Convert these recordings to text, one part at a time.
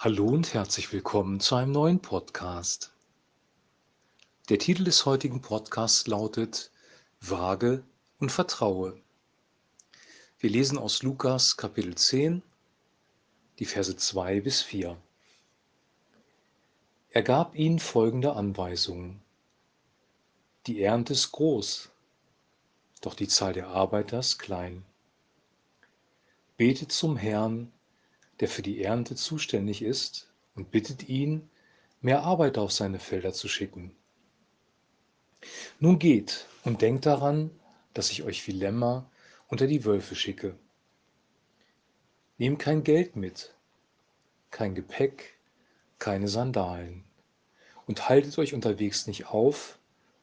Hallo und herzlich willkommen zu einem neuen Podcast. Der Titel des heutigen Podcasts lautet Wage und Vertraue. Wir lesen aus Lukas Kapitel 10, die Verse 2 bis 4. Er gab ihnen folgende Anweisungen. Die Ernte ist groß, doch die Zahl der Arbeiter ist klein. Betet zum Herrn, der für die Ernte zuständig ist, und bittet ihn, mehr Arbeiter auf seine Felder zu schicken. Nun geht und denkt daran, dass ich euch wie Lämmer unter die Wölfe schicke. Nehmt kein Geld mit, kein Gepäck, keine Sandalen und haltet euch unterwegs nicht auf,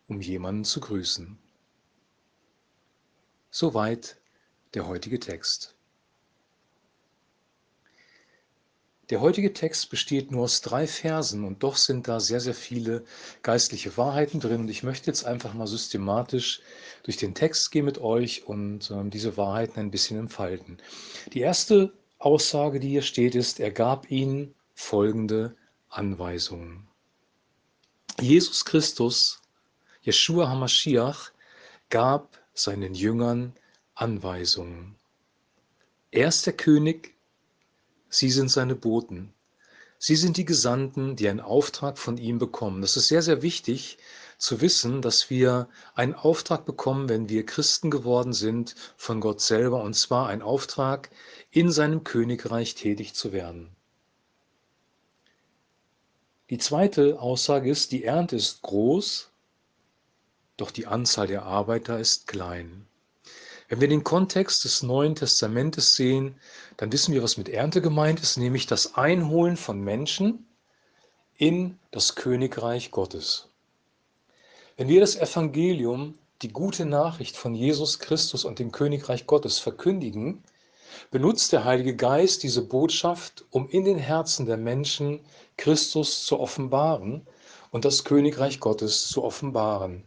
um jemanden zu grüßen. Soweit der heutige Text. Der heutige Text besteht nur aus drei Versen und doch sind da sehr, sehr viele geistliche Wahrheiten drin. Und ich möchte jetzt einfach mal systematisch durch den Text gehen mit euch und äh, diese Wahrheiten ein bisschen entfalten. Die erste Aussage, die hier steht, ist, er gab ihnen folgende Anweisungen. Jesus Christus, Yeshua HaMashiach, gab seinen Jüngern Anweisungen. Er ist der König Sie sind seine Boten. Sie sind die Gesandten, die einen Auftrag von ihm bekommen. Das ist sehr, sehr wichtig zu wissen, dass wir einen Auftrag bekommen, wenn wir Christen geworden sind, von Gott selber, und zwar einen Auftrag, in seinem Königreich tätig zu werden. Die zweite Aussage ist, die Ernte ist groß, doch die Anzahl der Arbeiter ist klein. Wenn wir den Kontext des Neuen Testamentes sehen, dann wissen wir, was mit Ernte gemeint ist, nämlich das Einholen von Menschen in das Königreich Gottes. Wenn wir das Evangelium, die gute Nachricht von Jesus Christus und dem Königreich Gottes verkündigen, benutzt der Heilige Geist diese Botschaft, um in den Herzen der Menschen Christus zu offenbaren und das Königreich Gottes zu offenbaren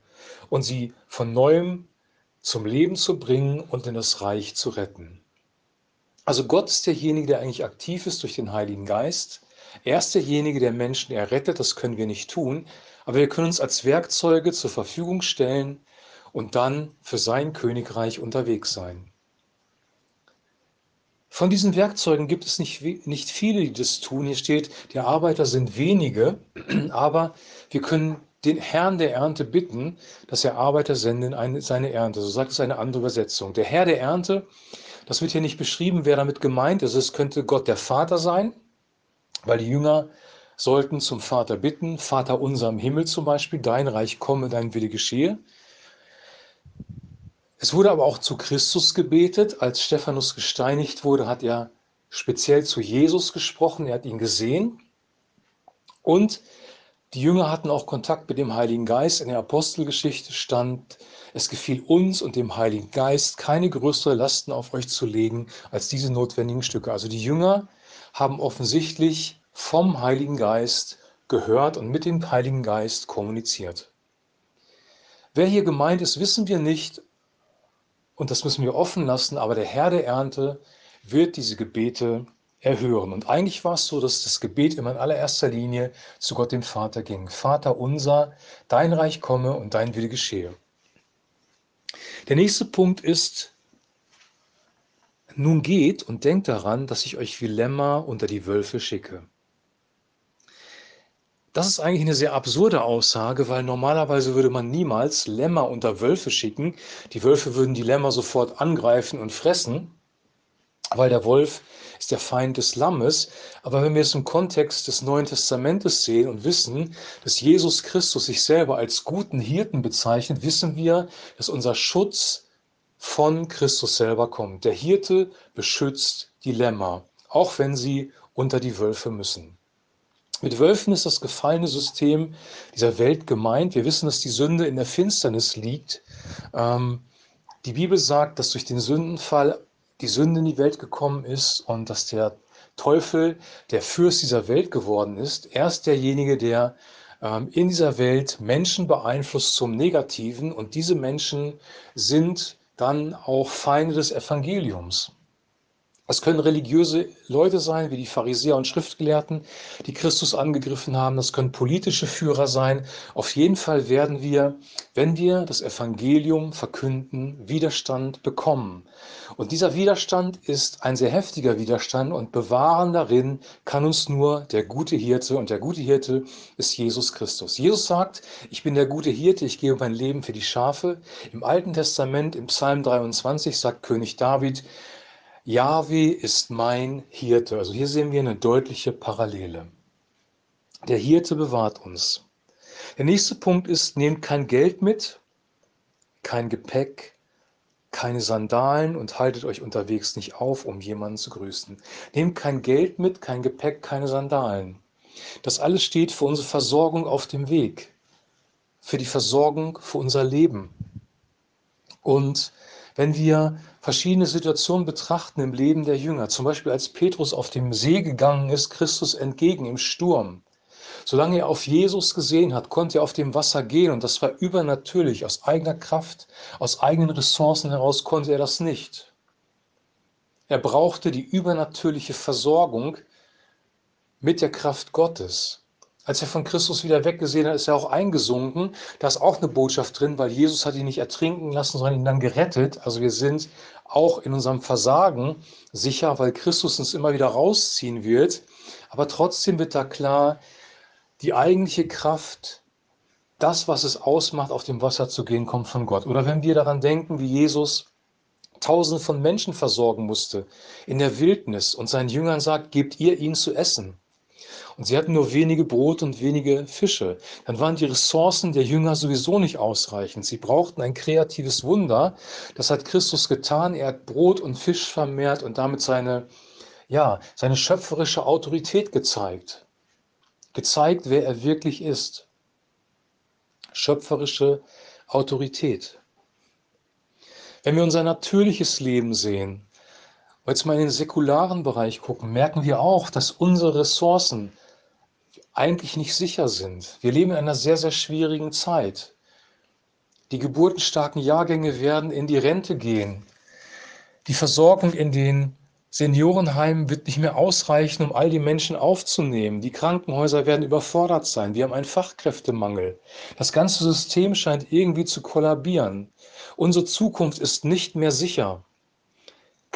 und sie von neuem zum Leben zu bringen und in das Reich zu retten. Also Gott ist derjenige, der eigentlich aktiv ist durch den Heiligen Geist. Er ist derjenige, der Menschen errettet, das können wir nicht tun, aber wir können uns als Werkzeuge zur Verfügung stellen und dann für sein Königreich unterwegs sein. Von diesen Werkzeugen gibt es nicht, nicht viele, die das tun. Hier steht, die Arbeiter sind wenige, aber wir können den Herrn der Ernte bitten, dass er Arbeiter senden in seine Ernte. So sagt es eine andere Übersetzung. Der Herr der Ernte, das wird hier nicht beschrieben, wer damit gemeint ist. Es könnte Gott der Vater sein, weil die Jünger sollten zum Vater bitten, Vater unser im Himmel zum Beispiel, dein Reich komme, dein Wille geschehe. Es wurde aber auch zu Christus gebetet. Als Stephanus gesteinigt wurde, hat er speziell zu Jesus gesprochen, er hat ihn gesehen. Und die Jünger hatten auch Kontakt mit dem Heiligen Geist. In der Apostelgeschichte stand, es gefiel uns und dem Heiligen Geist, keine größere Lasten auf euch zu legen als diese notwendigen Stücke. Also die Jünger haben offensichtlich vom Heiligen Geist gehört und mit dem Heiligen Geist kommuniziert. Wer hier gemeint ist, wissen wir nicht und das müssen wir offen lassen, aber der Herr der Ernte wird diese Gebete erhören. Und eigentlich war es so, dass das Gebet immer in allererster Linie zu Gott dem Vater ging. Vater unser, dein Reich komme und dein Wille geschehe. Der nächste Punkt ist, nun geht und denkt daran, dass ich euch wie Lämmer unter die Wölfe schicke. Das ist eigentlich eine sehr absurde Aussage, weil normalerweise würde man niemals Lämmer unter Wölfe schicken. Die Wölfe würden die Lämmer sofort angreifen und fressen, weil der Wolf ist der Feind des Lammes. Aber wenn wir es im Kontext des Neuen Testamentes sehen und wissen, dass Jesus Christus sich selber als guten Hirten bezeichnet, wissen wir, dass unser Schutz von Christus selber kommt. Der Hirte beschützt die Lämmer, auch wenn sie unter die Wölfe müssen. Mit Wölfen ist das gefallene System dieser Welt gemeint. Wir wissen, dass die Sünde in der Finsternis liegt. Ähm, die Bibel sagt, dass durch den Sündenfall die Sünde in die Welt gekommen ist und dass der Teufel der Fürst dieser Welt geworden ist. Er ist derjenige, der ähm, in dieser Welt Menschen beeinflusst zum Negativen und diese Menschen sind dann auch Feinde des Evangeliums. Es können religiöse Leute sein, wie die Pharisäer und Schriftgelehrten, die Christus angegriffen haben. Das können politische Führer sein. Auf jeden Fall werden wir, wenn wir das Evangelium verkünden, Widerstand bekommen. Und dieser Widerstand ist ein sehr heftiger Widerstand und bewahren darin kann uns nur der gute Hirte. Und der gute Hirte ist Jesus Christus. Jesus sagt, ich bin der gute Hirte, ich gebe mein Leben für die Schafe. Im Alten Testament, im Psalm 23, sagt König David, Yahweh ist mein Hirte. Also hier sehen wir eine deutliche Parallele. Der Hirte bewahrt uns. Der nächste Punkt ist, nehmt kein Geld mit, kein Gepäck, keine Sandalen und haltet euch unterwegs nicht auf, um jemanden zu grüßen. Nehmt kein Geld mit, kein Gepäck, keine Sandalen. Das alles steht für unsere Versorgung auf dem Weg, für die Versorgung für unser Leben. Und wenn wir verschiedene Situationen betrachten im Leben der Jünger, zum Beispiel als Petrus auf dem See gegangen ist, Christus entgegen im Sturm, solange er auf Jesus gesehen hat, konnte er auf dem Wasser gehen und das war übernatürlich, aus eigener Kraft, aus eigenen Ressourcen heraus konnte er das nicht. Er brauchte die übernatürliche Versorgung mit der Kraft Gottes. Als er von Christus wieder weggesehen hat, ist er auch eingesunken. Da ist auch eine Botschaft drin, weil Jesus hat ihn nicht ertrinken lassen, sondern ihn dann gerettet. Also wir sind auch in unserem Versagen sicher, weil Christus uns immer wieder rausziehen wird. Aber trotzdem wird da klar, die eigentliche Kraft, das, was es ausmacht, auf dem Wasser zu gehen, kommt von Gott. Oder wenn wir daran denken, wie Jesus Tausende von Menschen versorgen musste in der Wildnis und seinen Jüngern sagt, gebt ihr ihnen zu essen. Und sie hatten nur wenige Brot und wenige Fische. Dann waren die Ressourcen der Jünger sowieso nicht ausreichend. Sie brauchten ein kreatives Wunder. Das hat Christus getan. Er hat Brot und Fisch vermehrt und damit seine, ja, seine schöpferische Autorität gezeigt. Gezeigt, wer er wirklich ist. Schöpferische Autorität. Wenn wir unser natürliches Leben sehen, jetzt mal in den säkularen Bereich gucken, merken wir auch, dass unsere Ressourcen eigentlich nicht sicher sind. Wir leben in einer sehr, sehr schwierigen Zeit. Die geburtenstarken Jahrgänge werden in die Rente gehen. Die Versorgung in den Seniorenheimen wird nicht mehr ausreichen, um all die Menschen aufzunehmen. Die Krankenhäuser werden überfordert sein. Wir haben einen Fachkräftemangel. Das ganze System scheint irgendwie zu kollabieren. Unsere Zukunft ist nicht mehr sicher.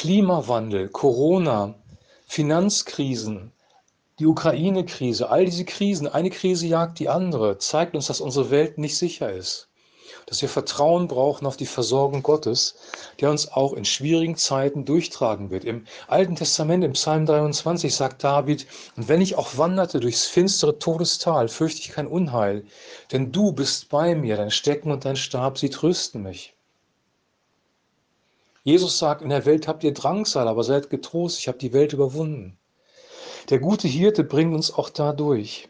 Klimawandel, Corona, Finanzkrisen, die Ukraine-Krise, all diese Krisen, eine Krise jagt die andere, zeigt uns, dass unsere Welt nicht sicher ist. Dass wir Vertrauen brauchen auf die Versorgung Gottes, der uns auch in schwierigen Zeiten durchtragen wird. Im Alten Testament, im Psalm 23, sagt David, und wenn ich auch wanderte durchs finstere Todestal, fürchte ich kein Unheil, denn du bist bei mir, dein Stecken und dein Stab, sie trösten mich. Jesus sagt, in der Welt habt ihr Drangsal, aber seid getrost, ich habe die Welt überwunden. Der gute Hirte bringt uns auch dadurch.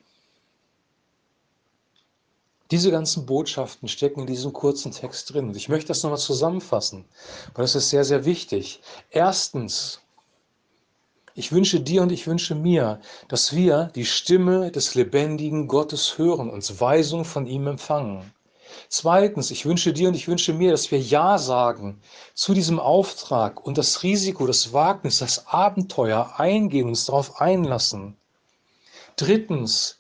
Diese ganzen Botschaften stecken in diesem kurzen Text drin. Und ich möchte das nochmal zusammenfassen, weil das ist sehr, sehr wichtig. Erstens, ich wünsche dir und ich wünsche mir, dass wir die Stimme des lebendigen Gottes hören, uns Weisung von ihm empfangen. Zweitens, ich wünsche dir und ich wünsche mir, dass wir Ja sagen zu diesem Auftrag und das Risiko, das Wagnis, das Abenteuer eingehen, uns darauf einlassen. Drittens,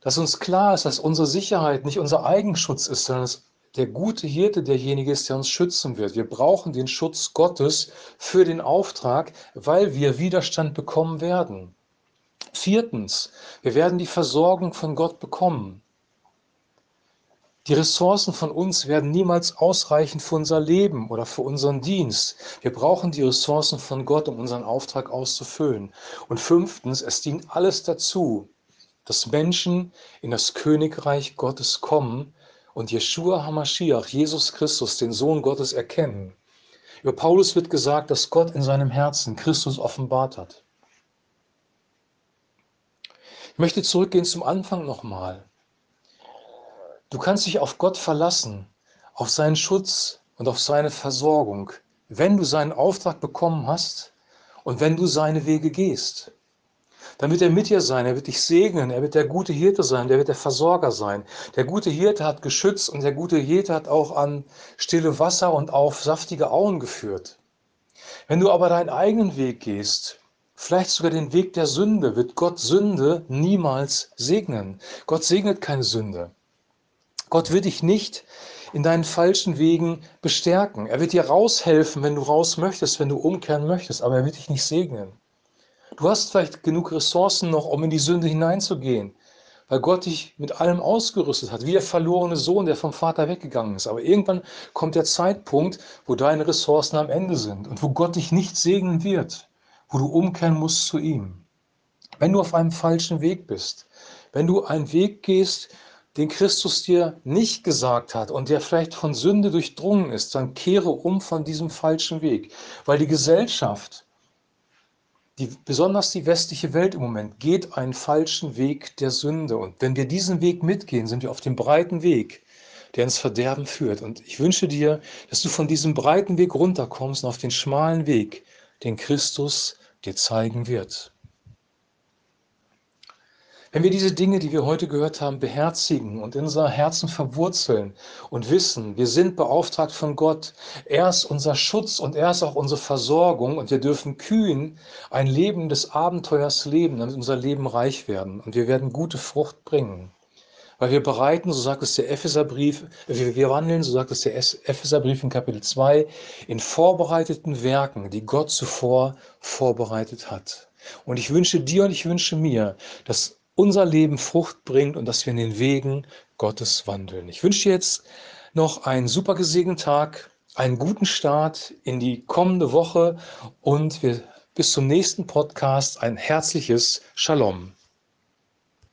dass uns klar ist, dass unsere Sicherheit nicht unser Eigenschutz ist, sondern dass der gute Hirte derjenige ist, der uns schützen wird. Wir brauchen den Schutz Gottes für den Auftrag, weil wir Widerstand bekommen werden. Viertens, wir werden die Versorgung von Gott bekommen. Die Ressourcen von uns werden niemals ausreichen für unser Leben oder für unseren Dienst. Wir brauchen die Ressourcen von Gott, um unseren Auftrag auszufüllen. Und fünftens, es dient alles dazu, dass Menschen in das Königreich Gottes kommen und Jeshua HaMashiach, Jesus Christus, den Sohn Gottes, erkennen. Über Paulus wird gesagt, dass Gott in seinem Herzen Christus offenbart hat. Ich möchte zurückgehen zum Anfang nochmal. Du kannst dich auf Gott verlassen, auf seinen Schutz und auf seine Versorgung, wenn du seinen Auftrag bekommen hast und wenn du seine Wege gehst. Dann wird er mit dir sein, er wird dich segnen, er wird der gute Hirte sein, der wird der Versorger sein. Der gute Hirte hat geschützt und der gute Hirte hat auch an stille Wasser und auf saftige Auen geführt. Wenn du aber deinen eigenen Weg gehst, vielleicht sogar den Weg der Sünde, wird Gott Sünde niemals segnen. Gott segnet keine Sünde. Gott wird dich nicht in deinen falschen Wegen bestärken. Er wird dir raushelfen, wenn du raus möchtest, wenn du umkehren möchtest, aber er wird dich nicht segnen. Du hast vielleicht genug Ressourcen noch, um in die Sünde hineinzugehen, weil Gott dich mit allem ausgerüstet hat, wie der verlorene Sohn, der vom Vater weggegangen ist. Aber irgendwann kommt der Zeitpunkt, wo deine Ressourcen am Ende sind und wo Gott dich nicht segnen wird, wo du umkehren musst zu ihm. Wenn du auf einem falschen Weg bist, wenn du einen Weg gehst, den Christus dir nicht gesagt hat und der vielleicht von Sünde durchdrungen ist, dann kehre um von diesem falschen Weg, weil die Gesellschaft die, besonders die westliche Welt im Moment geht einen falschen Weg der Sünde. Und wenn wir diesen Weg mitgehen, sind wir auf dem breiten Weg, der ins Verderben führt. Und ich wünsche dir, dass du von diesem breiten Weg runterkommst und auf den schmalen Weg, den Christus dir zeigen wird. Wenn wir diese Dinge, die wir heute gehört haben, beherzigen und in unser Herzen verwurzeln und wissen, wir sind beauftragt von Gott, er ist unser Schutz und er ist auch unsere Versorgung und wir dürfen kühn ein Leben des Abenteuers leben, damit unser Leben reich werden und wir werden gute Frucht bringen. Weil wir bereiten, so sagt es der Epheserbrief, wir wandeln, so sagt es der Epheserbrief in Kapitel 2, in vorbereiteten Werken, die Gott zuvor vorbereitet hat. Und ich wünsche dir und ich wünsche mir, dass unser Leben Frucht bringt und dass wir in den Wegen Gottes wandeln. Ich wünsche dir jetzt noch einen super gesegneten Tag, einen guten Start in die kommende Woche und wir, bis zum nächsten Podcast ein herzliches Shalom.